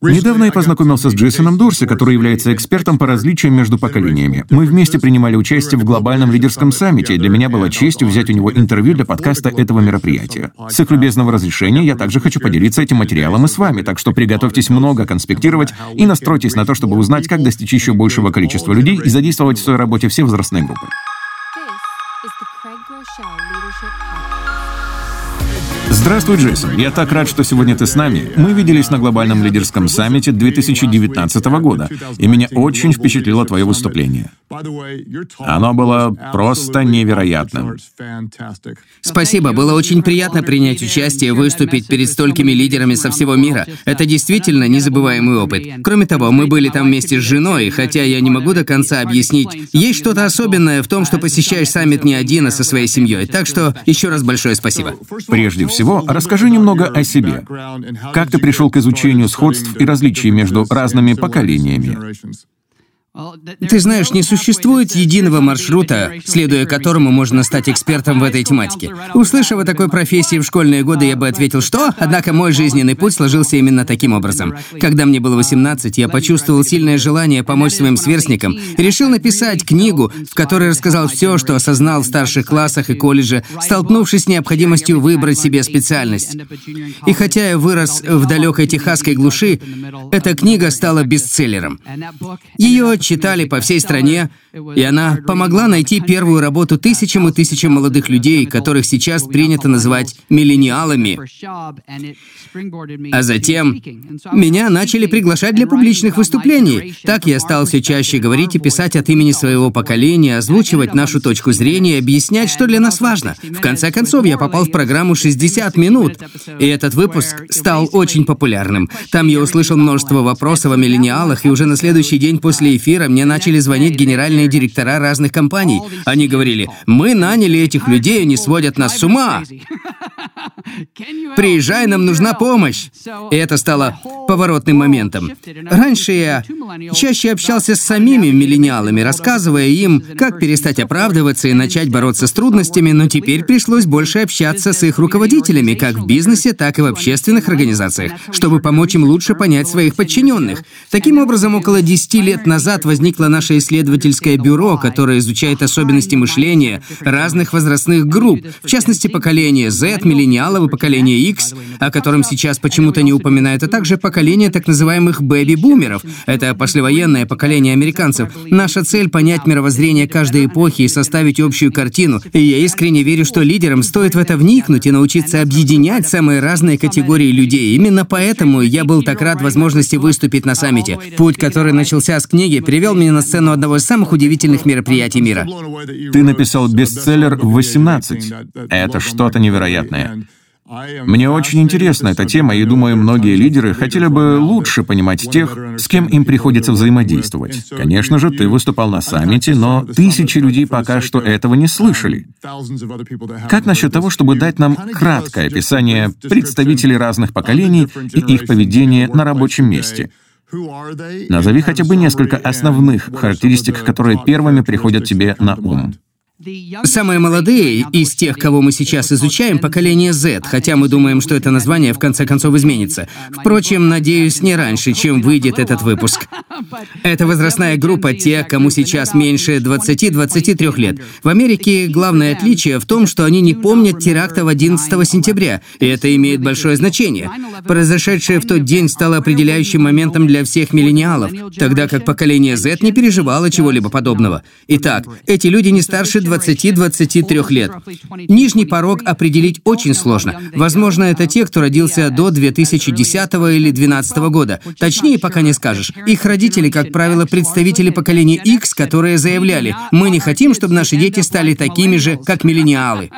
Недавно я познакомился с Джейсоном Дорси, который является экспертом по различиям между поколениями. Мы вместе принимали участие в глобальном лидерском саммите, и для меня было честью взять у него интервью для подкаста этого мероприятия. С их любезного разрешения я также хочу поделиться этим материалом и с вами, так что приготовьтесь много конспектировать и настройтесь на то, чтобы узнать, как достичь еще большего количества людей и задействовать в своей работе все возрастные группы. Здравствуй, Джейсон. Я так рад, что сегодня ты с нами. Мы виделись на глобальном лидерском саммите 2019 года, и меня очень впечатлило твое выступление. Оно было просто невероятным. Спасибо, было очень приятно принять участие и выступить перед столькими лидерами со всего мира. Это действительно незабываемый опыт. Кроме того, мы были там вместе с женой, и хотя я не могу до конца объяснить, есть что-то особенное в том, что посещаешь саммит не один, а со своей семьей. Так что еще раз большое спасибо. Прежде всего, расскажи немного о себе. Как ты пришел к изучению сходств и различий между разными поколениями? Ты знаешь, не существует единого маршрута, следуя которому можно стать экспертом в этой тематике. Услышав о такой профессии в школьные годы, я бы ответил, что? Однако мой жизненный путь сложился именно таким образом. Когда мне было 18, я почувствовал сильное желание помочь своим сверстникам решил написать книгу, в которой рассказал все, что осознал в старших классах и колледже, столкнувшись с необходимостью выбрать себе специальность. И хотя я вырос в далекой техасской глуши, эта книга стала бестселлером. Ее читали по всей стране, и она помогла найти первую работу тысячам и тысячам молодых людей, которых сейчас принято называть миллениалами. А затем меня начали приглашать для публичных выступлений. Так я стал все чаще говорить и писать от имени своего поколения, озвучивать нашу точку зрения, объяснять, что для нас важно. В конце концов, я попал в программу «60 минут», и этот выпуск стал очень популярным. Там я услышал множество вопросов о миллениалах, и уже на следующий день после эфира мне начали звонить генеральные директора разных компаний. Они говорили, мы наняли этих людей, они сводят нас с ума. Приезжай, нам нужна помощь. И это стало поворотным моментом. Раньше я чаще общался с самими миллениалами, рассказывая им, как перестать оправдываться и начать бороться с трудностями, но теперь пришлось больше общаться с их руководителями, как в бизнесе, так и в общественных организациях, чтобы помочь им лучше понять своих подчиненных. Таким образом, около 10 лет назад возникло наше исследовательское бюро, которое изучает особенности мышления разных возрастных групп, в частности, поколения Z, миллениалов и поколения X, о котором сейчас почему-то не упоминают, а также поколение так называемых бэби-бумеров. Это послевоенное поколение американцев. Наша цель — понять мировоззрение каждой эпохи и составить общую картину. И я искренне верю, что лидерам стоит в это вникнуть и научиться объединять самые разные категории людей. Именно поэтому я был так рад возможности выступить на саммите. Путь, который начался с книги, привел меня на сцену одного из самых удивительных мероприятий мира. Ты написал бестселлер в 18. Это что-то невероятное. Мне очень интересна эта тема, и думаю, многие лидеры хотели бы лучше понимать тех, с кем им приходится взаимодействовать. Конечно же, ты выступал на саммите, но тысячи людей пока что этого не слышали. Как насчет того, чтобы дать нам краткое описание представителей разных поколений и их поведения на рабочем месте? Назови хотя бы несколько основных характеристик, которые первыми приходят тебе на ум. Самые молодые из тех, кого мы сейчас изучаем, поколение Z, хотя мы думаем, что это название в конце концов изменится. Впрочем, надеюсь, не раньше, чем выйдет этот выпуск. Это возрастная группа тех, кому сейчас меньше 20-23 лет. В Америке главное отличие в том, что они не помнят терактов 11 сентября, и это имеет большое значение. Произошедшее в тот день стало определяющим моментом для всех миллениалов, тогда как поколение Z не переживало чего-либо подобного. Итак, эти люди не старше 20-23 лет. Нижний порог определить очень сложно. Возможно, это те, кто родился до 2010 или 2012 года. Точнее, пока не скажешь. Их родители, как правило, представители поколения X, которые заявляли, мы не хотим, чтобы наши дети стали такими же, как миллениалы.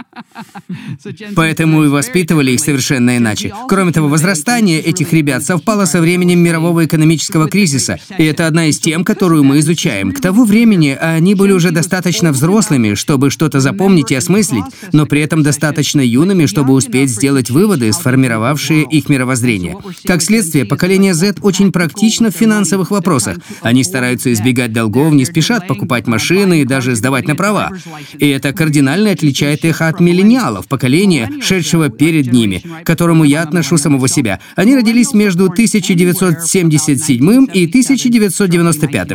Поэтому и воспитывали их совершенно иначе. Кроме того, возрастание этих ребят совпало со временем мирового экономического кризиса, и это одна из тем, которую мы изучаем. К тому времени они были уже достаточно взрослыми, чтобы что-то запомнить и осмыслить, но при этом достаточно юными, чтобы успеть сделать выводы, сформировавшие их мировоззрение. Как следствие, поколение Z очень практично в финансовых вопросах. Они стараются избегать долгов, не спешат покупать машины и даже сдавать на права. И это кардинально отличает их от миллениалов, поколения, шедшего перед ними, к которому я отношу самого себя. Они родились между 1977 и 1995.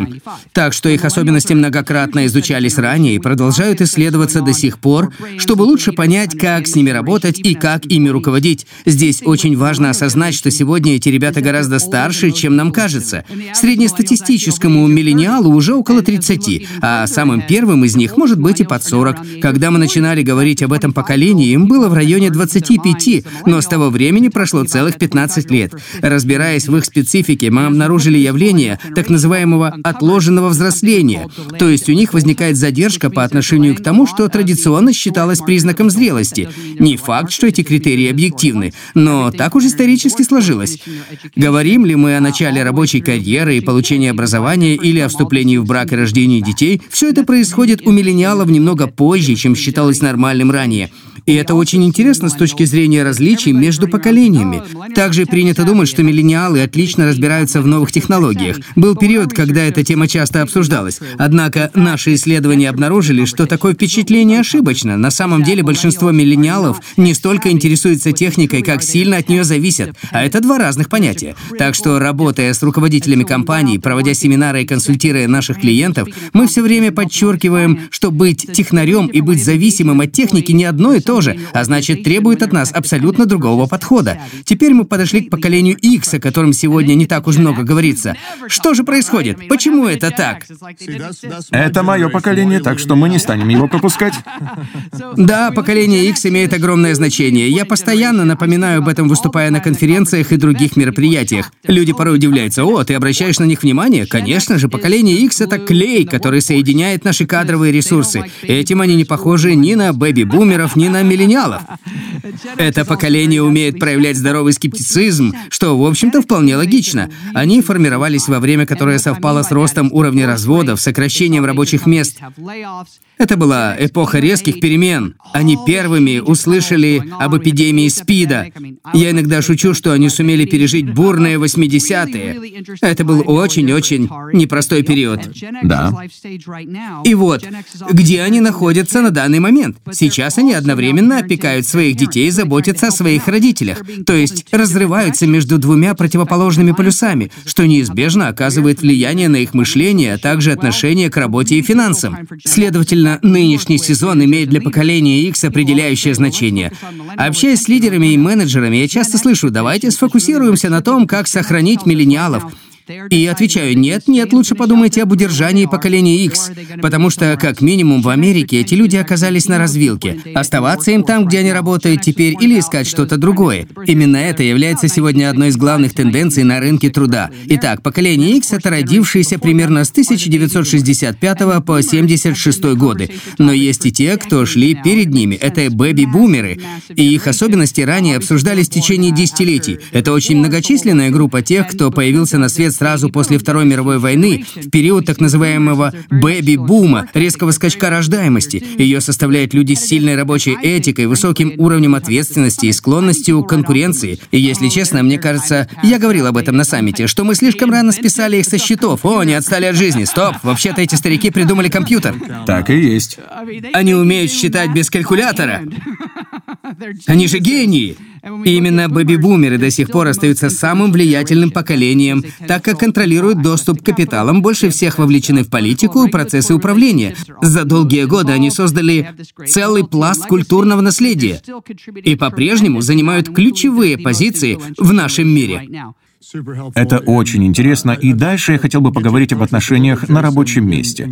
Так что их особенности многократно изучались ранее и продолжают исследоваться до сих пор, чтобы лучше понять, как с ними работать и как ими руководить. Здесь очень важно осознать, что сегодня эти ребята гораздо старше, чем нам кажется. Среднестатистическому миллениалу уже около 30, а самым первым из них может быть и под 40. Когда мы начинали говорить об этом поколении, им было в районе 25, но с того времени прошло целых 15 лет. Разбираясь в их специфике, мы обнаружили явление так называемого отложенного взросления, то есть у них возникает задержка по отношению к тому, что традиционно считалось признаком зрелости. Не факт, что эти критерии объективны, но так уж исторически сложилось. Говорим ли мы о начале рабочей карьеры и получении образования или о вступлении в брак и рождении детей, все это происходит у миллениалов немного позже, чем считалось нормальным ранее. И это очень интересно с точки зрения различий между поколениями. Также принято думать, что миллениалы отлично разбираются в новых технологиях. Был период, когда эта тема часто обсуждалась. Однако наши исследования обнаружили, что такое впечатление ошибочно. На самом деле большинство миллениалов не столько интересуются техникой, как сильно от нее зависят. А это два разных понятия. Так что, работая с руководителями компаний, проводя семинары и консультируя наших клиентов, мы все время подчеркиваем, что быть технарем и быть зависимым от техники не одно и то тоже, а значит, требует от нас абсолютно другого подхода. Теперь мы подошли к поколению X, о котором сегодня не так уж много говорится. Что же происходит? Почему это так? Это мое поколение, так что мы не станем его пропускать. Да, поколение X имеет огромное значение. Я постоянно напоминаю об этом, выступая на конференциях и других мероприятиях. Люди порой удивляются, о, ты обращаешь на них внимание? Конечно же, поколение X — это клей, который соединяет наши кадровые ресурсы. Этим они не похожи ни на бэби-бумеров, ни на миллениалов. Это поколение умеет проявлять здоровый скептицизм, что, в общем-то, вполне логично. Они формировались во время, которое совпало с ростом уровня разводов, сокращением рабочих мест. Это была эпоха резких перемен. Они первыми услышали об эпидемии СПИДа. Я иногда шучу, что они сумели пережить бурные 80-е. Это был очень-очень непростой период. Да. И вот, где они находятся на данный момент? Сейчас они одновременно опекают своих детей и заботятся о своих родителях. То есть разрываются между двумя противоположными полюсами, что неизбежно оказывает влияние на их мышление, а также отношение к работе и финансам. Следовательно, нынешний сезон имеет для поколения X определяющее значение. Общаясь с лидерами и менеджерами, я часто слышу, давайте сфокусируемся на том, как сохранить миллениалов. И отвечаю, нет, нет, лучше подумайте об удержании поколения X, потому что, как минимум, в Америке эти люди оказались на развилке. Оставаться им там, где они работают теперь, или искать что-то другое. Именно это является сегодня одной из главных тенденций на рынке труда. Итак, поколение X — это родившиеся примерно с 1965 по 76 годы. Но есть и те, кто шли перед ними. Это бэби-бумеры. И их особенности ранее обсуждались в течение десятилетий. Это очень многочисленная группа тех, кто появился на свет сразу после Второй мировой войны, в период так называемого «бэби-бума», резкого скачка рождаемости. Ее составляют люди с сильной рабочей этикой, высоким уровнем ответственности и склонностью к конкуренции. И если честно, мне кажется, я говорил об этом на саммите, что мы слишком рано списали их со счетов. О, не отстали от жизни. Стоп, вообще-то эти старики придумали компьютер. Так и есть. Они умеют считать без калькулятора. Они же гении. И именно бэби-бумеры до сих пор остаются самым влиятельным поколением, так как контролируют доступ к капиталам, больше всех вовлечены в политику и процессы управления. За долгие годы они создали целый пласт культурного наследия. и по-прежнему занимают ключевые позиции в нашем мире. Это очень интересно, и дальше я хотел бы поговорить об отношениях на рабочем месте,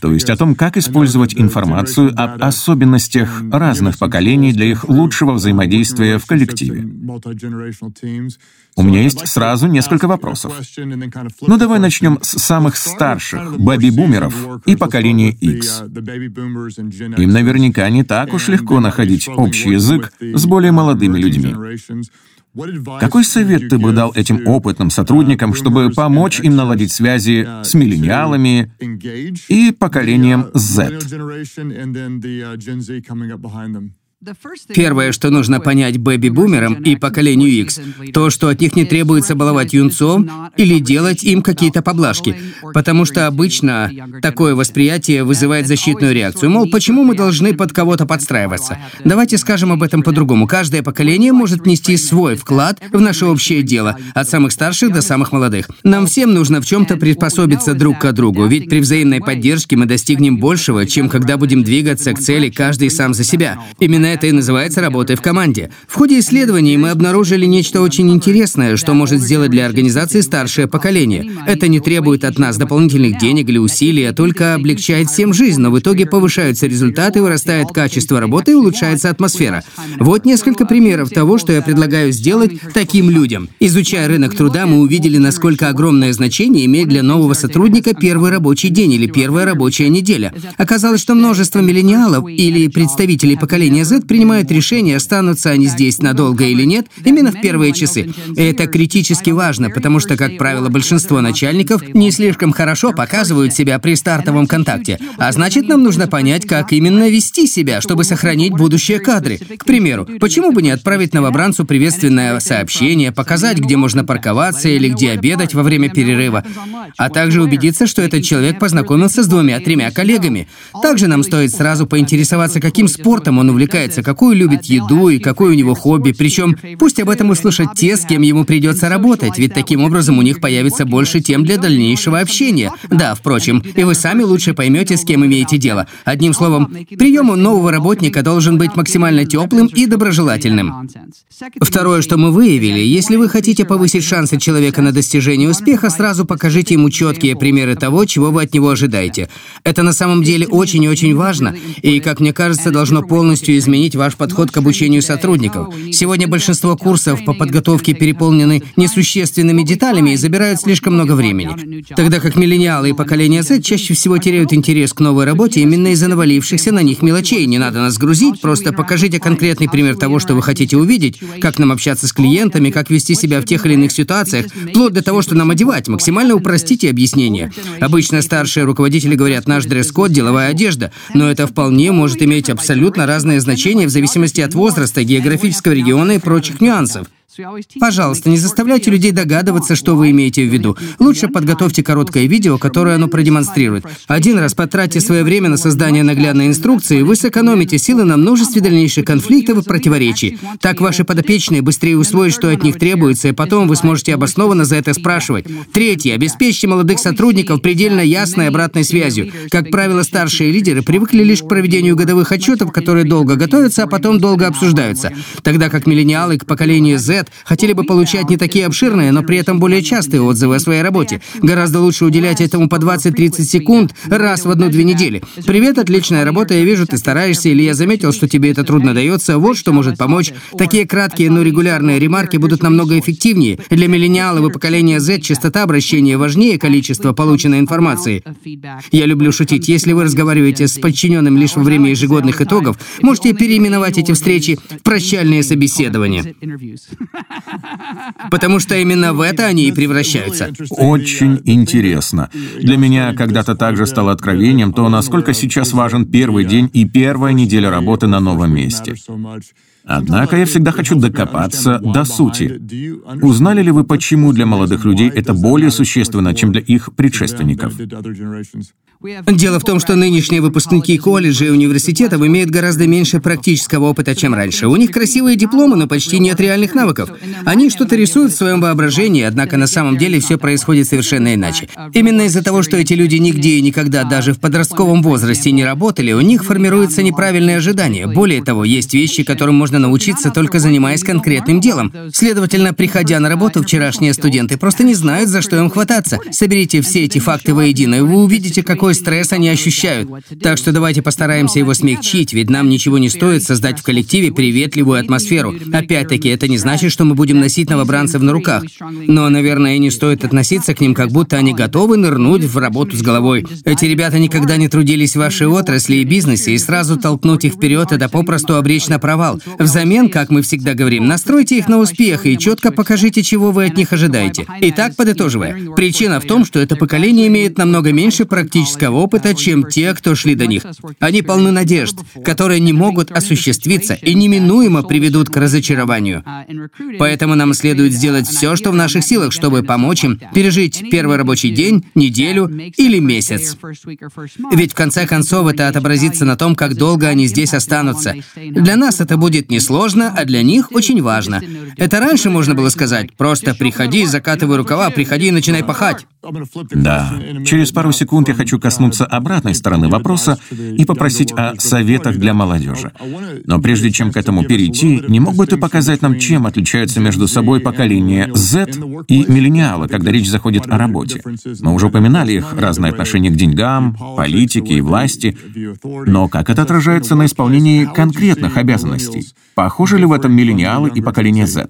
то есть о том, как использовать информацию об особенностях разных поколений для их лучшего взаимодействия в коллективе. У меня есть сразу несколько вопросов. Ну давай начнем с самых старших, бэби-бумеров и поколения X. Им наверняка не так уж легко находить общий язык с более молодыми людьми. Какой совет ты бы дал этим опытным сотрудникам, чтобы помочь им наладить связи с миллениалами и поколением Z? Первое, что нужно понять бэби-бумерам и поколению X, то, что от них не требуется баловать юнцов или делать им какие-то поблажки, потому что обычно такое восприятие вызывает защитную реакцию. Мол, почему мы должны под кого-то подстраиваться? Давайте скажем об этом по-другому. Каждое поколение может внести свой вклад в наше общее дело, от самых старших до самых молодых. Нам всем нужно в чем-то приспособиться друг к другу, ведь при взаимной поддержке мы достигнем большего, чем когда будем двигаться к цели каждый сам за себя. Именно это и называется работой в команде. В ходе исследований мы обнаружили нечто очень интересное, что может сделать для организации старшее поколение. Это не требует от нас дополнительных денег или усилий, а только облегчает всем жизнь, но в итоге повышаются результаты, вырастает качество работы и улучшается атмосфера. Вот несколько примеров того, что я предлагаю сделать таким людям. Изучая рынок труда, мы увидели, насколько огромное значение имеет для нового сотрудника первый рабочий день или первая рабочая неделя. Оказалось, что множество миллениалов или представителей поколения Z принимают решение, останутся они здесь надолго или нет, именно в первые часы. И это критически важно, потому что, как правило, большинство начальников не слишком хорошо показывают себя при стартовом контакте. А значит, нам нужно понять, как именно вести себя, чтобы сохранить будущие кадры. К примеру, почему бы не отправить новобранцу приветственное сообщение, показать, где можно парковаться или где обедать во время перерыва, а также убедиться, что этот человек познакомился с двумя-тремя коллегами. Также нам стоит сразу поинтересоваться, каким спортом он увлекается, нравится, какую любит еду и какое у него хобби. Причем пусть об этом услышат те, с кем ему придется работать, ведь таким образом у них появится больше тем для дальнейшего общения. Да, впрочем, и вы сами лучше поймете, с кем имеете дело. Одним словом, прием у нового работника должен быть максимально теплым и доброжелательным. Второе, что мы выявили, если вы хотите повысить шансы человека на достижение успеха, сразу покажите ему четкие примеры того, чего вы от него ожидаете. Это на самом деле очень и очень важно, и, как мне кажется, должно полностью изменить изменить ваш подход к обучению сотрудников. Сегодня большинство курсов по подготовке переполнены несущественными деталями и забирают слишком много времени. Тогда как миллениалы и поколение Z чаще всего теряют интерес к новой работе именно из-за навалившихся на них мелочей. Не надо нас грузить, просто покажите конкретный пример того, что вы хотите увидеть, как нам общаться с клиентами, как вести себя в тех или иных ситуациях, вплоть до того, что нам одевать. Максимально упростите объяснение. Обычно старшие руководители говорят, наш дресс-код – деловая одежда, но это вполне может иметь абсолютно разное значение в зависимости от возраста, географического региона и прочих нюансов. Пожалуйста, не заставляйте людей догадываться, что вы имеете в виду. Лучше подготовьте короткое видео, которое оно продемонстрирует. Один раз потратьте свое время на создание наглядной инструкции, и вы сэкономите силы на множестве дальнейших конфликтов и противоречий. Так ваши подопечные быстрее усвоят, что от них требуется, и потом вы сможете обоснованно за это спрашивать. Третье. Обеспечьте молодых сотрудников предельно ясной обратной связью. Как правило, старшие лидеры привыкли лишь к проведению годовых отчетов, которые долго готовятся, а потом долго обсуждаются. Тогда как миллениалы к поколению Z лет хотели бы получать не такие обширные, но при этом более частые отзывы о своей работе. Гораздо лучше уделять этому по 20-30 секунд раз в одну-две недели. «Привет, отличная работа, я вижу, ты стараешься, или я заметил, что тебе это трудно дается, вот что может помочь». Такие краткие, но регулярные ремарки будут намного эффективнее. Для миллениалов и поколения Z частота обращения важнее количества полученной информации. Я люблю шутить. Если вы разговариваете с подчиненным лишь во время ежегодных итогов, можете переименовать эти встречи в прощальные собеседования. Потому что именно в это они и превращаются. Очень интересно. Для меня когда-то также стало откровением то, насколько сейчас важен первый день и первая неделя работы на новом месте. Однако я всегда хочу докопаться до сути. Узнали ли вы, почему для молодых людей это более существенно, чем для их предшественников? Дело в том, что нынешние выпускники колледжей и университетов имеют гораздо меньше практического опыта, чем раньше. У них красивые дипломы, но почти нет реальных навыков. Они что-то рисуют в своем воображении, однако на самом деле все происходит совершенно иначе. Именно из-за того, что эти люди нигде и никогда даже в подростковом возрасте не работали, у них формируются неправильные ожидания. Более того, есть вещи, которым можно научиться только занимаясь конкретным делом. Следовательно, приходя на работу, вчерашние студенты просто не знают, за что им хвататься. Соберите все эти факты воедино, и вы увидите, какой какой стресс они ощущают. Так что давайте постараемся его смягчить, ведь нам ничего не стоит создать в коллективе приветливую атмосферу. Опять-таки, это не значит, что мы будем носить новобранцев на руках. Но, наверное, не стоит относиться к ним, как будто они готовы нырнуть в работу с головой. Эти ребята никогда не трудились в вашей отрасли и бизнесе, и сразу толкнуть их вперед – это попросту обречь на провал. Взамен, как мы всегда говорим, настройте их на успех и четко покажите, чего вы от них ожидаете. Итак, подытоживая, причина в том, что это поколение имеет намного меньше практического опыта, чем те, кто шли до них. Они полны надежд, которые не могут осуществиться и неминуемо приведут к разочарованию. Поэтому нам следует сделать все, что в наших силах, чтобы помочь им пережить первый рабочий день, неделю или месяц. Ведь в конце концов это отобразится на том, как долго они здесь останутся. Для нас это будет несложно, а для них очень важно. Это раньше можно было сказать, просто приходи, закатывай рукава, приходи и начинай пахать. Да. Через пару секунд я хочу коснуться обратной стороны вопроса и попросить о советах для молодежи. Но прежде чем к этому перейти, не мог бы ты показать нам, чем отличаются между собой поколение Z и миллениалы, когда речь заходит о работе? Мы уже упоминали их разное отношение к деньгам, политике и власти, но как это отражается на исполнении конкретных обязанностей? Похожи ли в этом миллениалы и поколение Z?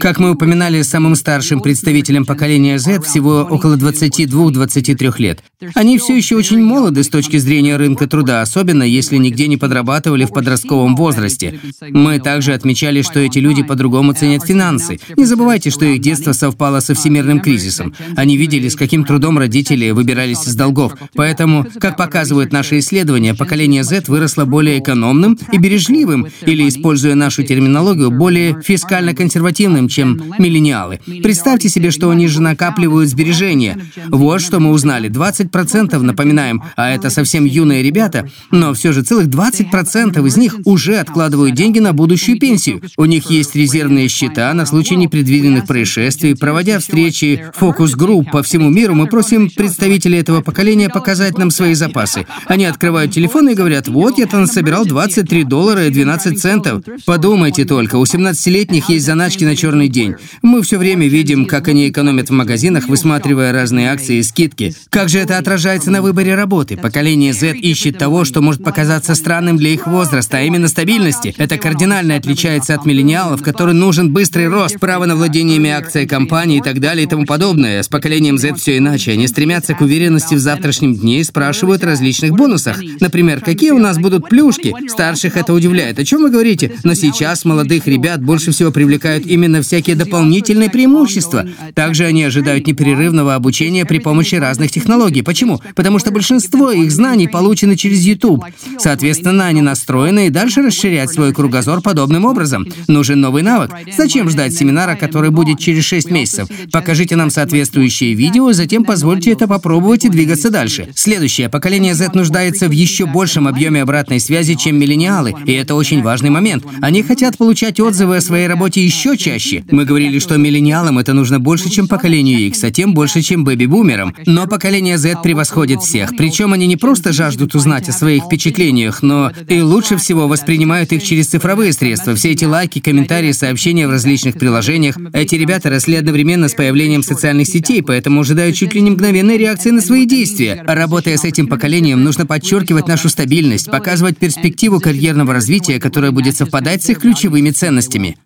Как мы упоминали, самым старшим представителем поколения Z всего около 22-23 лет. Они все еще очень молоды с точки зрения рынка труда, особенно если нигде не подрабатывали в подростковом возрасте. Мы также отмечали, что эти люди по-другому ценят финансы. Не забывайте, что их детство совпало со всемирным кризисом. Они видели, с каким трудом родители выбирались из долгов. Поэтому, как показывают наши исследования, поколение Z выросло более экономным и бережливым, или, используя нашу терминологию, более фискально консервативным, чем миллениалы. Представьте себе, что они же накапливают сбережения. Вот что мы узнали. 20% напоминаем, а это совсем юные ребята, но все же целых 20% из них уже откладывают деньги на будущую пенсию. У них есть резервные счета на случай непредвиденных происшествий. Проводя встречи фокус-групп по всему миру, мы просим представителей этого поколения показать нам свои запасы. Они открывают телефон и говорят, вот я там собирал 23 доллара и 12 центов. Подумайте только, у 17-летних есть заначки на черный день. Мы все время видим, как они экономят в магазинах, высматривая разные акции и скидки. Как же это отражается на выборе работы? Поколение Z ищет того, что может показаться странным для их возраста, а именно стабильности. Это кардинально отличается от миллениалов, которым нужен быстрый рост, право на владениями акцией компании и так далее и тому подобное. С поколением Z все иначе. Они стремятся к уверенности в завтрашнем дне и спрашивают о различных бонусах. Например, какие у нас будут плюшки? Старших это удивляет. О чем вы говорите? Но сейчас молодых ребят больше всего привлекают именно всякие дополнительные преимущества. Также они ожидают непрерывного обучения при помощи разных технологий. Почему? Потому что большинство их знаний получены через YouTube. Соответственно, они настроены и дальше расширять свой кругозор подобным образом. Нужен новый навык. Зачем ждать семинара, который будет через 6 месяцев? Покажите нам соответствующее видео, затем позвольте это попробовать и двигаться дальше. Следующее. Поколение Z нуждается в еще большем объеме обратной связи, чем миллениалы, и это очень важный момент. Они хотят получать отзывы о своей работе еще чаще. Мы говорили, что миллениалам это нужно больше, чем поколению X, а тем больше, чем бэби-бумерам. Но поколение Z превосходит всех. Причем они не просто жаждут узнать о своих впечатлениях, но и лучше всего воспринимают их через цифровые средства. Все эти лайки, комментарии, сообщения в различных приложениях. Эти ребята росли одновременно с появлением социальных сетей, поэтому ожидают чуть ли не мгновенной реакции на свои действия. Работая с этим поколением, нужно подчеркивать нашу стабильность, показывать перспективу карьерного развития, которая будет совпадать с их ключевыми ценностями.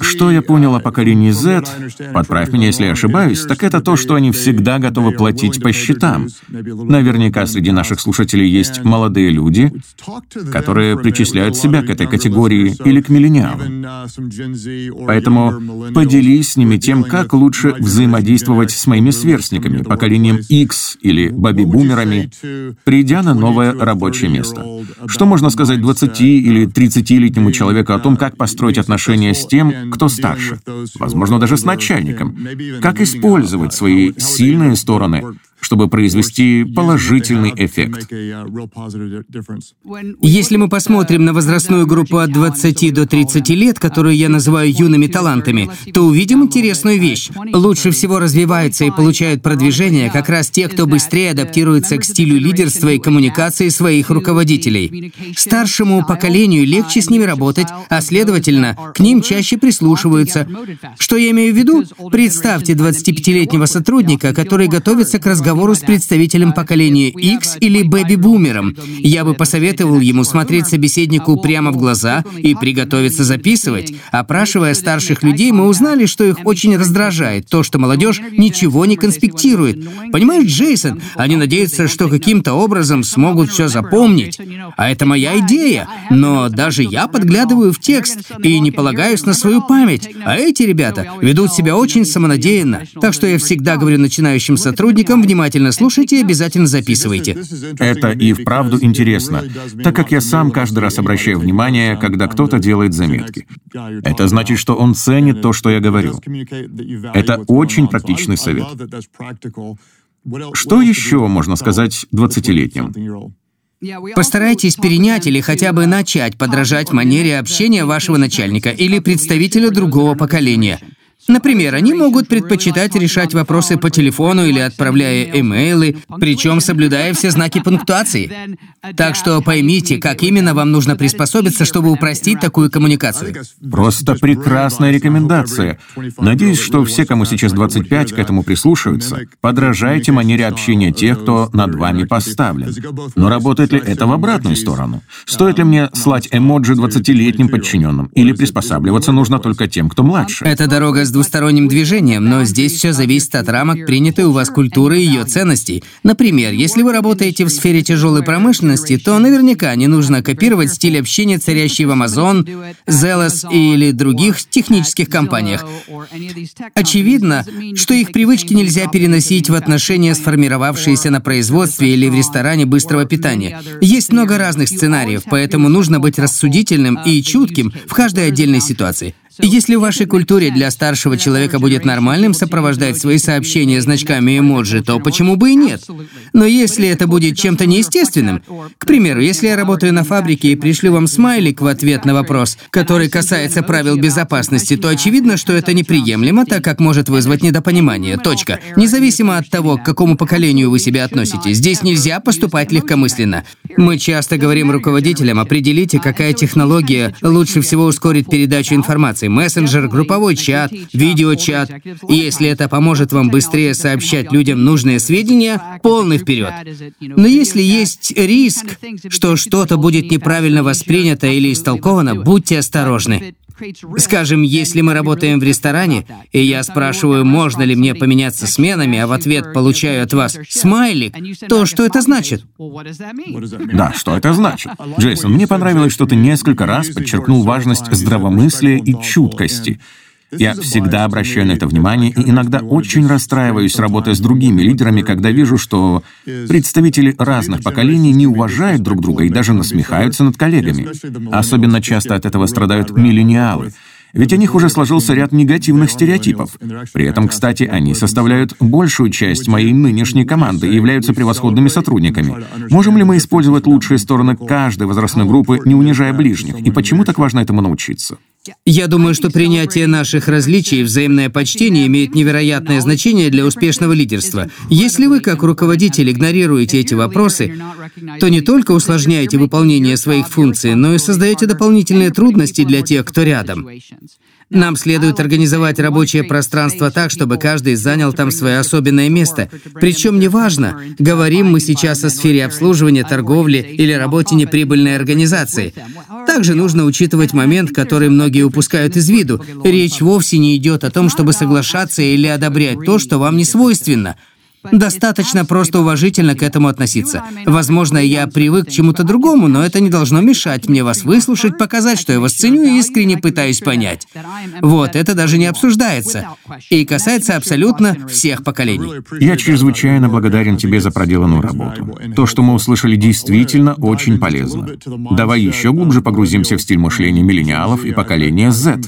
Что я понял о поколении Z, подправь меня, если я ошибаюсь, так это то, что они всегда готовы платить по счетам. Наверняка среди наших слушателей есть молодые люди, которые причисляют себя к этой категории или к миллениалам. Поэтому поделись с ними тем, как лучше взаимодействовать с моими сверстниками, поколением X или баби-бумерами, придя на новое рабочее место. Что можно сказать 20 или 30-летнему человеку о том, как построить отношения с тем, кто старше? Возможно, даже с начальником. Как использовать свои сильные стороны чтобы произвести положительный эффект. Если мы посмотрим на возрастную группу от 20 до 30 лет, которую я называю юными талантами, то увидим интересную вещь. Лучше всего развиваются и получают продвижение как раз те, кто быстрее адаптируется к стилю лидерства и коммуникации своих руководителей. Старшему поколению легче с ними работать, а следовательно, к ним чаще прислушиваются. Что я имею в виду? Представьте 25-летнего сотрудника, который готовится к разговору разговору с представителем поколения X или бэби-бумером. Я бы посоветовал ему смотреть собеседнику прямо в глаза и приготовиться записывать. Опрашивая старших людей, мы узнали, что их очень раздражает то, что молодежь ничего не конспектирует. Понимаешь, Джейсон, они надеются, что каким-то образом смогут все запомнить. А это моя идея. Но даже я подглядываю в текст и не полагаюсь на свою память. А эти ребята ведут себя очень самонадеянно. Так что я всегда говорю начинающим сотрудникам, внимательно слушайте и обязательно записывайте. Это и вправду интересно, так как я сам каждый раз обращаю внимание, когда кто-то делает заметки. Это значит, что он ценит то, что я говорю. Это очень практичный совет. Что еще можно сказать 20-летним? Постарайтесь перенять или хотя бы начать подражать манере общения вашего начальника или представителя другого поколения. Например, они могут предпочитать решать вопросы по телефону или отправляя имейлы, причем соблюдая все знаки пунктуации. Так что поймите, как именно вам нужно приспособиться, чтобы упростить такую коммуникацию. Просто прекрасная рекомендация. Надеюсь, что все, кому сейчас 25, к этому прислушаются. Подражайте манере общения тех, кто над вами поставлен. Но работает ли это в обратную сторону? Стоит ли мне слать эмоджи 20-летним подчиненным? Или приспосабливаться нужно только тем, кто младше? Это дорога с двусторонним движением, но здесь все зависит от рамок принятой у вас культуры и ее ценностей. Например, если вы работаете в сфере тяжелой промышленности, то наверняка не нужно копировать стиль общения, царящий в Amazon, Zealous или других технических компаниях. Очевидно, что их привычки нельзя переносить в отношения, сформировавшиеся на производстве или в ресторане быстрого питания. Есть много разных сценариев, поэтому нужно быть рассудительным и чутким в каждой отдельной ситуации. Если в вашей культуре для старшего человека будет нормальным сопровождать свои сообщения значками эмоджи, то почему бы и нет? Но если это будет чем-то неестественным, к примеру, если я работаю на фабрике и пришлю вам смайлик в ответ на вопрос, который касается правил безопасности, то очевидно, что это неприемлемо, так как может вызвать недопонимание. Точка. Независимо от того, к какому поколению вы себя относите, здесь нельзя поступать легкомысленно. Мы часто говорим руководителям, определите, какая технология лучше всего ускорит передачу информации информации, мессенджер, групповой чат, видеочат. И если это поможет вам быстрее сообщать людям нужные сведения, полный вперед. Но если есть риск, что что-то будет неправильно воспринято или истолковано, будьте осторожны. Скажем, если мы работаем в ресторане, и я спрашиваю, можно ли мне поменяться сменами, а в ответ получаю от вас смайлик, то что это значит? Да, что это значит? Джейсон, мне понравилось, что ты несколько раз подчеркнул важность здравомыслия и чуткости. Я всегда обращаю на это внимание и иногда очень расстраиваюсь, работая с другими лидерами, когда вижу, что представители разных поколений не уважают друг друга и даже насмехаются над коллегами. Особенно часто от этого страдают миллениалы. Ведь о них уже сложился ряд негативных стереотипов. При этом, кстати, они составляют большую часть моей нынешней команды и являются превосходными сотрудниками. Можем ли мы использовать лучшие стороны каждой возрастной группы, не унижая ближних? И почему так важно этому научиться? Я думаю, что принятие наших различий и взаимное почтение имеет невероятное значение для успешного лидерства. Если вы, как руководитель, игнорируете эти вопросы, то не только усложняете выполнение своих функций, но и создаете дополнительные трудности для тех, кто рядом. Нам следует организовать рабочее пространство так, чтобы каждый занял там свое особенное место. Причем неважно, говорим мы сейчас о сфере обслуживания, торговли или работе неприбыльной организации. Также нужно учитывать момент, который многие упускают из виду. Речь вовсе не идет о том, чтобы соглашаться или одобрять то, что вам не свойственно – Достаточно просто уважительно к этому относиться. Возможно, я привык к чему-то другому, но это не должно мешать мне вас выслушать, показать, что я вас ценю и искренне пытаюсь понять. Вот, это даже не обсуждается. И касается абсолютно всех поколений. Я чрезвычайно благодарен тебе за проделанную работу. То, что мы услышали, действительно очень полезно. Давай еще глубже погрузимся в стиль мышления миллениалов и поколения Z.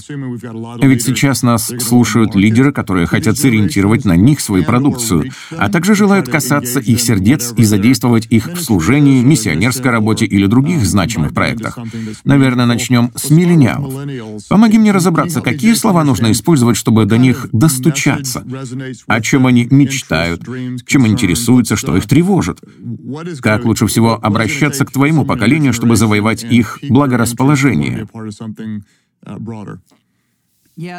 Ведь сейчас нас слушают лидеры, которые хотят сориентировать на них свою продукцию, а а также желают касаться их сердец и задействовать их в служении, миссионерской работе или других значимых проектах. Наверное, начнем с миллениалов. Помоги мне разобраться, какие слова нужно использовать, чтобы до них достучаться, о чем они мечтают, чем интересуются, что их тревожит. Как лучше всего обращаться к твоему поколению, чтобы завоевать их благорасположение?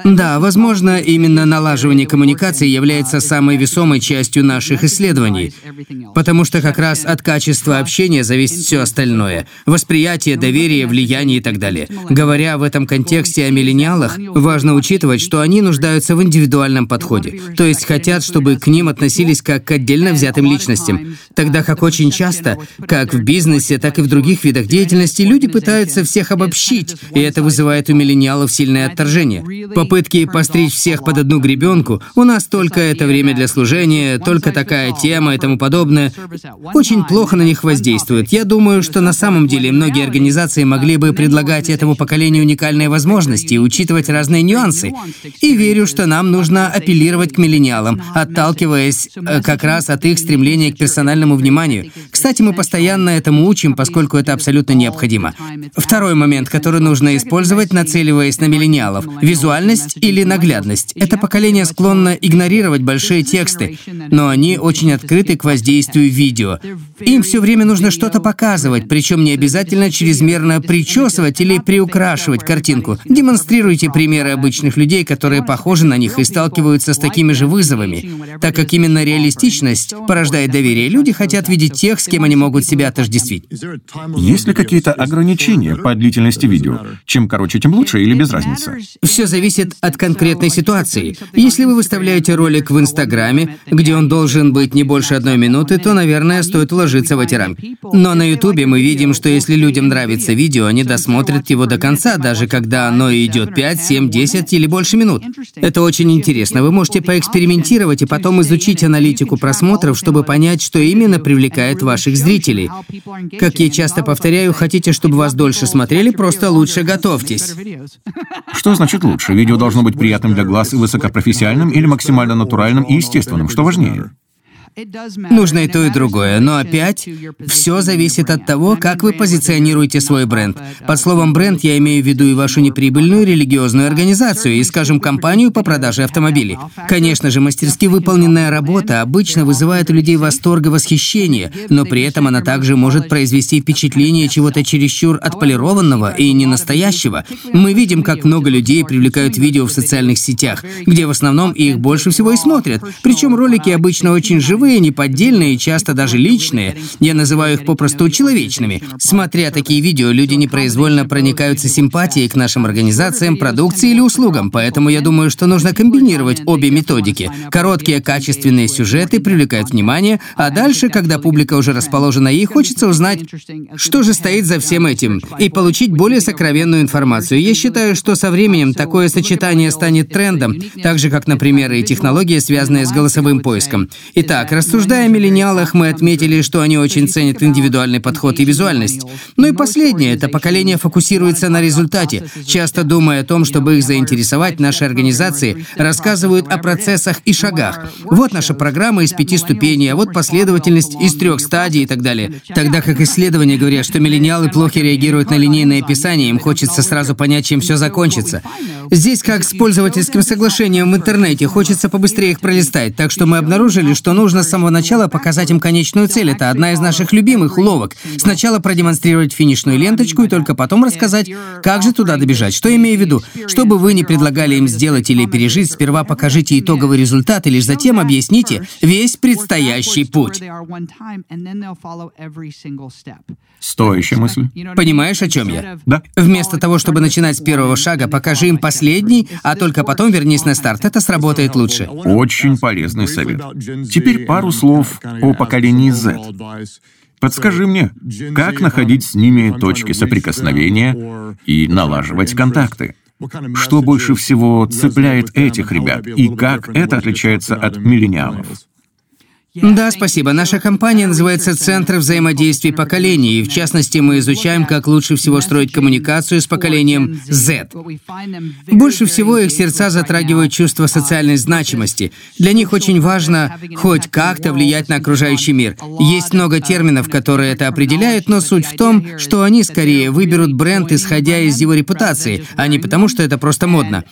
Да, возможно, именно налаживание коммуникации является самой весомой частью наших исследований, потому что как раз от качества общения зависит все остальное — восприятие, доверие, влияние и так далее. Говоря в этом контексте о миллениалах, важно учитывать, что они нуждаются в индивидуальном подходе, то есть хотят, чтобы к ним относились как к отдельно взятым личностям, тогда как очень часто, как в бизнесе, так и в других видах деятельности, люди пытаются всех обобщить, и это вызывает у миллениалов сильное отторжение. Попытки постричь всех под одну гребенку, у нас только это время для служения, только такая тема и тому подобное, очень плохо на них воздействует. Я думаю, что на самом деле многие организации могли бы предлагать этому поколению уникальные возможности учитывать разные нюансы. И верю, что нам нужно апеллировать к миллениалам, отталкиваясь э, как раз от их стремления к персональному вниманию. Кстати, мы постоянно этому учим, поскольку это абсолютно необходимо. Второй момент, который нужно использовать, нацеливаясь на миллениалов – визуальность или наглядность. Это поколение склонно игнорировать большие тексты, но они очень открыты к воздействию видео. Им все время нужно что-то показывать, причем не обязательно чрезмерно причесывать или приукрашивать картинку. Демонстрируйте примеры обычных людей, которые похожи на них и сталкиваются с такими же вызовами. Так как именно реалистичность порождает доверие, люди хотят видеть тех, с кем они могут себя отождествить. Есть ли какие-то ограничения по длительности видео? Чем короче, тем лучше или без разницы? Все зависит от конкретной ситуации. Если вы выставляете ролик в Инстаграме, где он должен быть не больше одной минуты, то, наверное, стоит уложиться в эти рамки. Но на Ютубе мы видим, что если людям нравится видео, они досмотрят его до конца, даже когда оно идет 5, 7, 10 или больше минут. Это очень интересно. Вы можете поэкспериментировать и потом изучить аналитику просмотров, чтобы понять, что именно привлекает ваших зрителей. Как я часто повторяю, хотите, чтобы вас дольше смотрели, просто лучше готовьтесь. Что значит лучше? Видео должно быть приятным для глаз и высокопрофессиональным или максимально натуральным и естественным? Что важнее? Нужно и то, и другое. Но опять, все зависит от того, как вы позиционируете свой бренд. Под словом «бренд» я имею в виду и вашу неприбыльную религиозную организацию, и, скажем, компанию по продаже автомобилей. Конечно же, мастерски выполненная работа обычно вызывает у людей восторг и восхищение, но при этом она также может произвести впечатление чего-то чересчур отполированного и ненастоящего. Мы видим, как много людей привлекают видео в социальных сетях, где в основном их больше всего и смотрят. Причем ролики обычно очень живые, живые, неподдельные, часто даже личные. Я называю их попросту человечными. Смотря такие видео, люди непроизвольно проникаются симпатией к нашим организациям, продукции или услугам, поэтому я думаю, что нужно комбинировать обе методики. Короткие качественные сюжеты привлекают внимание, а дальше, когда публика уже расположена и хочется узнать, что же стоит за всем этим, и получить более сокровенную информацию. Я считаю, что со временем такое сочетание станет трендом, так же, как, например, и технологии, связанные с голосовым поиском. Итак, так, рассуждая о миллениалах, мы отметили, что они очень ценят индивидуальный подход и визуальность. Ну и последнее, это поколение фокусируется на результате. Часто думая о том, чтобы их заинтересовать, наши организации рассказывают о процессах и шагах. Вот наша программа из пяти ступеней, а вот последовательность из трех стадий и так далее. Тогда как исследования говорят, что миллениалы плохо реагируют на линейное описание, им хочется сразу понять, чем все закончится. Здесь как с пользовательским соглашением в интернете, хочется побыстрее их пролистать, так что мы обнаружили, что нужно с самого начала показать им конечную цель. Это одна из наших любимых уловок. Сначала продемонстрировать финишную ленточку и только потом рассказать, как же туда добежать. Что имею в виду? Что бы вы ни предлагали им сделать или пережить, сперва покажите итоговый результат и лишь затем объясните весь предстоящий путь. Стоящая мысль. Понимаешь, о чем я? Да. Вместо того, чтобы начинать с первого шага, покажи им последний, а только потом вернись на старт. Это сработает лучше. Очень полезный совет. Теперь пару слов о поколении Z. Подскажи мне, как находить с ними точки соприкосновения и налаживать контакты? Что больше всего цепляет этих ребят и как это отличается от миллениалов? Да, спасибо. Наша компания называется «Центр взаимодействия поколений», и в частности мы изучаем, как лучше всего строить коммуникацию с поколением Z. Больше всего их сердца затрагивают чувство социальной значимости. Для них очень важно хоть как-то влиять на окружающий мир. Есть много терминов, которые это определяют, но суть в том, что они скорее выберут бренд, исходя из его репутации, а не потому, что это просто модно.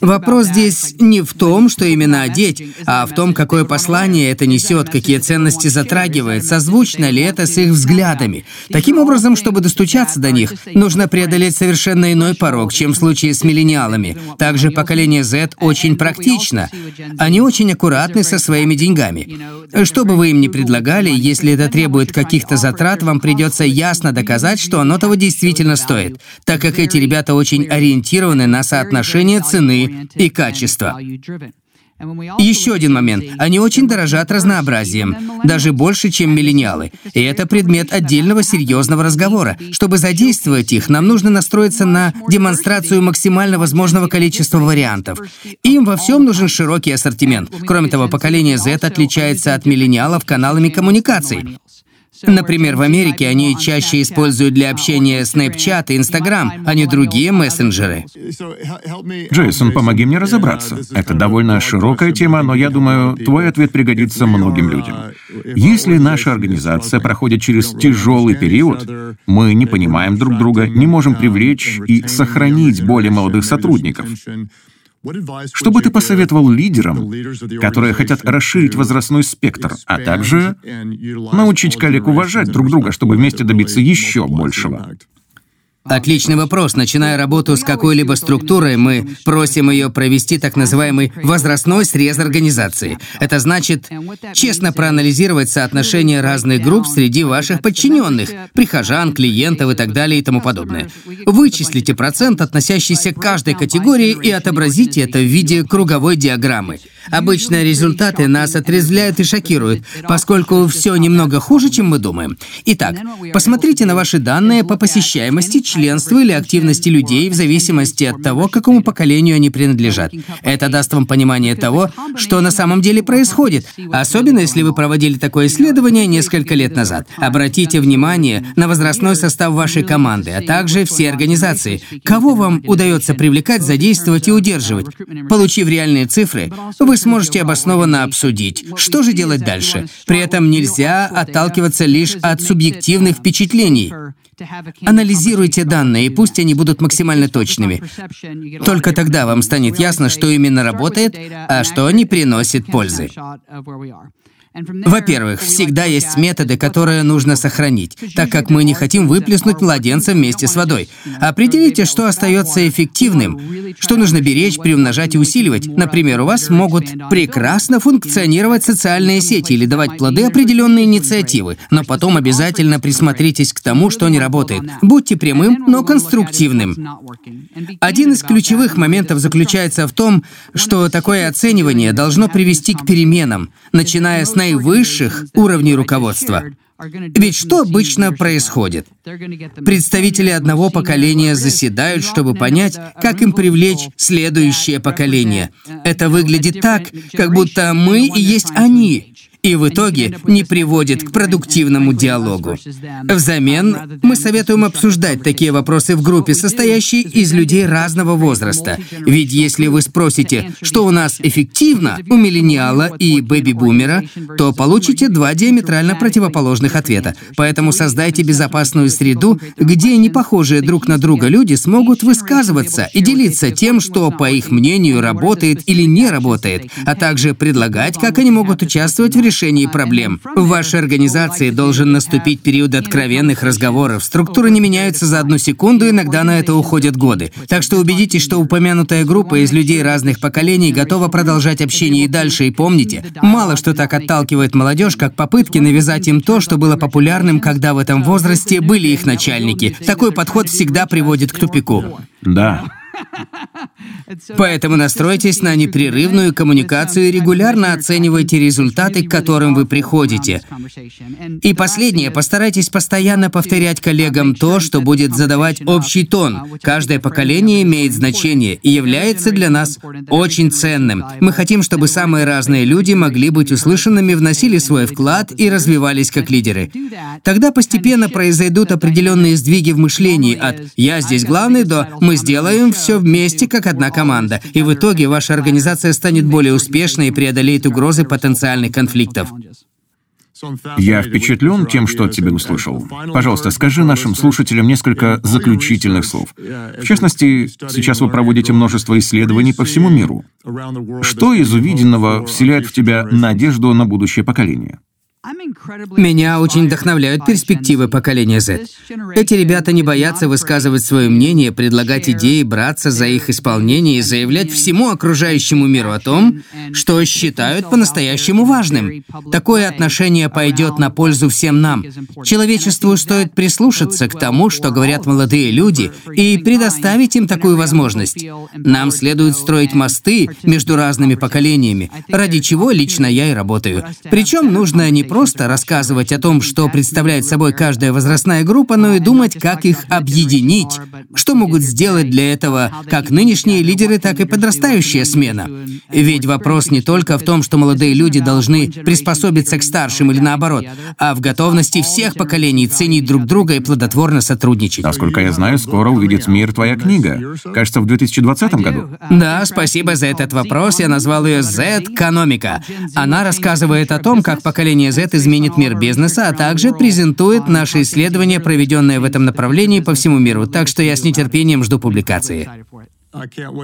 Вопрос здесь не в том, что именно одеть, а в том, какое послание это несет поймет, какие ценности затрагивает, созвучно ли это с их взглядами. Таким образом, чтобы достучаться до них, нужно преодолеть совершенно иной порог, чем в случае с миллениалами. Также поколение Z очень практично. Они очень аккуратны со своими деньгами. Что бы вы им ни предлагали, если это требует каких-то затрат, вам придется ясно доказать, что оно того действительно стоит, так как эти ребята очень ориентированы на соотношение цены и качества. Еще один момент. Они очень дорожат разнообразием, даже больше, чем миллениалы. И это предмет отдельного серьезного разговора. Чтобы задействовать их, нам нужно настроиться на демонстрацию максимально возможного количества вариантов. Им во всем нужен широкий ассортимент. Кроме того, поколение Z отличается от миллениалов каналами коммуникаций. Например, в Америке они чаще используют для общения Snapchat и Instagram, а не другие мессенджеры. Джейсон, помоги мне разобраться. Это довольно широкая тема, но я думаю, твой ответ пригодится многим людям. Если наша организация проходит через тяжелый период, мы не понимаем друг друга, не можем привлечь и сохранить более молодых сотрудников. Что бы ты посоветовал лидерам, которые хотят расширить возрастной спектр, а также научить коллег уважать друг друга, чтобы вместе добиться еще большего? Отличный вопрос. Начиная работу с какой-либо структурой, мы просим ее провести так называемый возрастной срез организации. Это значит честно проанализировать соотношение разных групп среди ваших подчиненных, прихожан, клиентов и так далее и тому подобное. Вычислите процент, относящийся к каждой категории, и отобразите это в виде круговой диаграммы. Обычно результаты нас отрезвляют и шокируют, поскольку все немного хуже, чем мы думаем. Итак, посмотрите на ваши данные по посещаемости, членству или активности людей в зависимости от того, к какому поколению они принадлежат. Это даст вам понимание того, что на самом деле происходит, особенно если вы проводили такое исследование несколько лет назад. Обратите внимание на возрастной состав вашей команды, а также все организации. Кого вам удается привлекать, задействовать и удерживать? Получив реальные цифры, вы сможете обоснованно обсудить, что же делать дальше. При этом нельзя отталкиваться лишь от субъективных впечатлений. Анализируйте данные, и пусть они будут максимально точными. Только тогда вам станет ясно, что именно работает, а что не приносит пользы. Во-первых, всегда есть методы, которые нужно сохранить, так как мы не хотим выплеснуть младенца вместе с водой. Определите, что остается эффективным, что нужно беречь, приумножать и усиливать. Например, у вас могут прекрасно функционировать социальные сети или давать плоды определенные инициативы, но потом обязательно присмотритесь к тому, что не работает. Будьте прямым, но конструктивным. Один из ключевых моментов заключается в том, что такое оценивание должно привести к переменам, начиная с наивысших уровней руководства. Ведь что обычно происходит? Представители одного поколения заседают, чтобы понять, как им привлечь следующее поколение. Это выглядит так, как будто мы и есть они, и в итоге не приводит к продуктивному диалогу. Взамен мы советуем обсуждать такие вопросы в группе, состоящей из людей разного возраста. Ведь если вы спросите, что у нас эффективно у миллениала и бэби-бумера, то получите два диаметрально противоположных ответа. Поэтому создайте безопасную среду, где не похожие друг на друга люди смогут высказываться и делиться тем, что, по их мнению, работает или не работает, а также предлагать, как они могут участвовать в решении проблем. В вашей организации должен наступить период откровенных разговоров. Структуры не меняются за одну секунду, иногда на это уходят годы. Так что убедитесь, что упомянутая группа из людей разных поколений готова продолжать общение и дальше. И помните, мало что так отталкивает молодежь, как попытки навязать им то, что было популярным, когда в этом возрасте были их начальники. Такой подход всегда приводит к тупику. Да. Поэтому настройтесь на непрерывную коммуникацию и регулярно оценивайте результаты, к которым вы приходите. И последнее, постарайтесь постоянно повторять коллегам то, что будет задавать общий тон. Каждое поколение имеет значение и является для нас очень ценным. Мы хотим, чтобы самые разные люди могли быть услышанными, вносили свой вклад и развивались как лидеры. Тогда постепенно произойдут определенные сдвиги в мышлении от «я здесь главный» до «мы сделаем все вместе как одна команда, и в итоге ваша организация станет более успешной и преодолеет угрозы потенциальных конфликтов. Я впечатлен тем, что от тебя услышал. Пожалуйста, скажи нашим слушателям несколько заключительных слов. В частности, сейчас вы проводите множество исследований по всему миру. Что из увиденного вселяет в тебя надежду на будущее поколение? Меня очень вдохновляют перспективы поколения Z. Эти ребята не боятся высказывать свое мнение, предлагать идеи, браться за их исполнение и заявлять всему окружающему миру о том, что считают по-настоящему важным. Такое отношение пойдет на пользу всем нам. Человечеству стоит прислушаться к тому, что говорят молодые люди, и предоставить им такую возможность. Нам следует строить мосты между разными поколениями, ради чего лично я и работаю. Причем нужно не просто рассказывать о том, что представляет собой каждая возрастная группа, но и думать, как их объединить. Что могут сделать для этого как нынешние лидеры, так и подрастающая смена. Ведь вопрос не только в том, что молодые люди должны приспособиться к старшим или наоборот, а в готовности всех поколений ценить друг друга и плодотворно сотрудничать. Насколько я знаю, скоро увидит мир твоя книга. Кажется, в 2020 году. Да, спасибо за этот вопрос. Я назвал ее Z-экономика. Она рассказывает о том, как поколение Z изменит мир бизнеса, а также презентует наши исследования, проведенные в этом направлении по всему миру. Так что я с нетерпением жду публикации.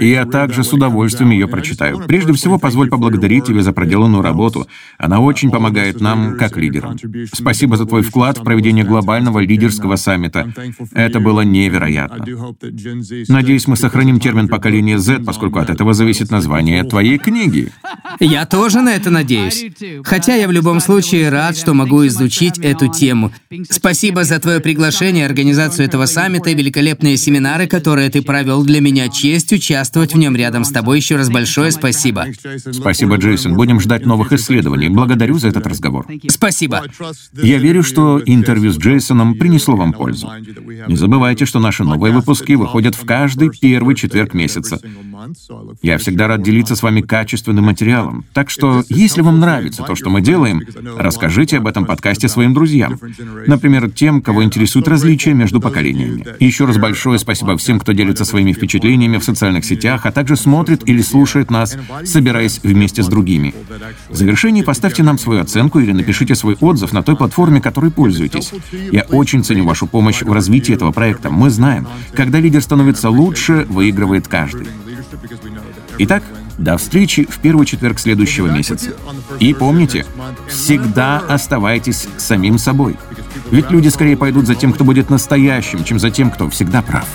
И я также с удовольствием ее прочитаю. Прежде всего, позволь поблагодарить тебя за проделанную работу. Она очень помогает нам, как лидерам. Спасибо за твой вклад в проведение глобального лидерского саммита. Это было невероятно. Надеюсь, мы сохраним термин поколения Z, поскольку от этого зависит название твоей книги. Я тоже на это надеюсь. Хотя я в любом случае рад, что могу изучить эту тему. Спасибо за твое приглашение, организацию этого саммита и великолепные семинары, которые ты провел для меня. Честь честь участвовать в нем рядом с тобой. Еще раз большое спасибо. Спасибо, Джейсон. Будем ждать новых исследований. Благодарю за этот разговор. Спасибо. Я верю, что интервью с Джейсоном принесло вам пользу. Не забывайте, что наши новые выпуски выходят в каждый первый четверг месяца. Я всегда рад делиться с вами качественным материалом. Так что, если вам нравится то, что мы делаем, расскажите об этом подкасте своим друзьям. Например, тем, кого интересуют различия между поколениями. И еще раз большое спасибо всем, кто делится своими впечатлениями в социальных сетях, а также смотрит или слушает нас, собираясь вместе с другими. В завершении поставьте нам свою оценку или напишите свой отзыв на той платформе, которой пользуетесь. Я очень ценю вашу помощь в развитии этого проекта. Мы знаем, когда лидер становится лучше, выигрывает каждый. Итак, до встречи в первый четверг следующего месяца. И помните, всегда оставайтесь самим собой. Ведь люди скорее пойдут за тем, кто будет настоящим, чем за тем, кто всегда прав.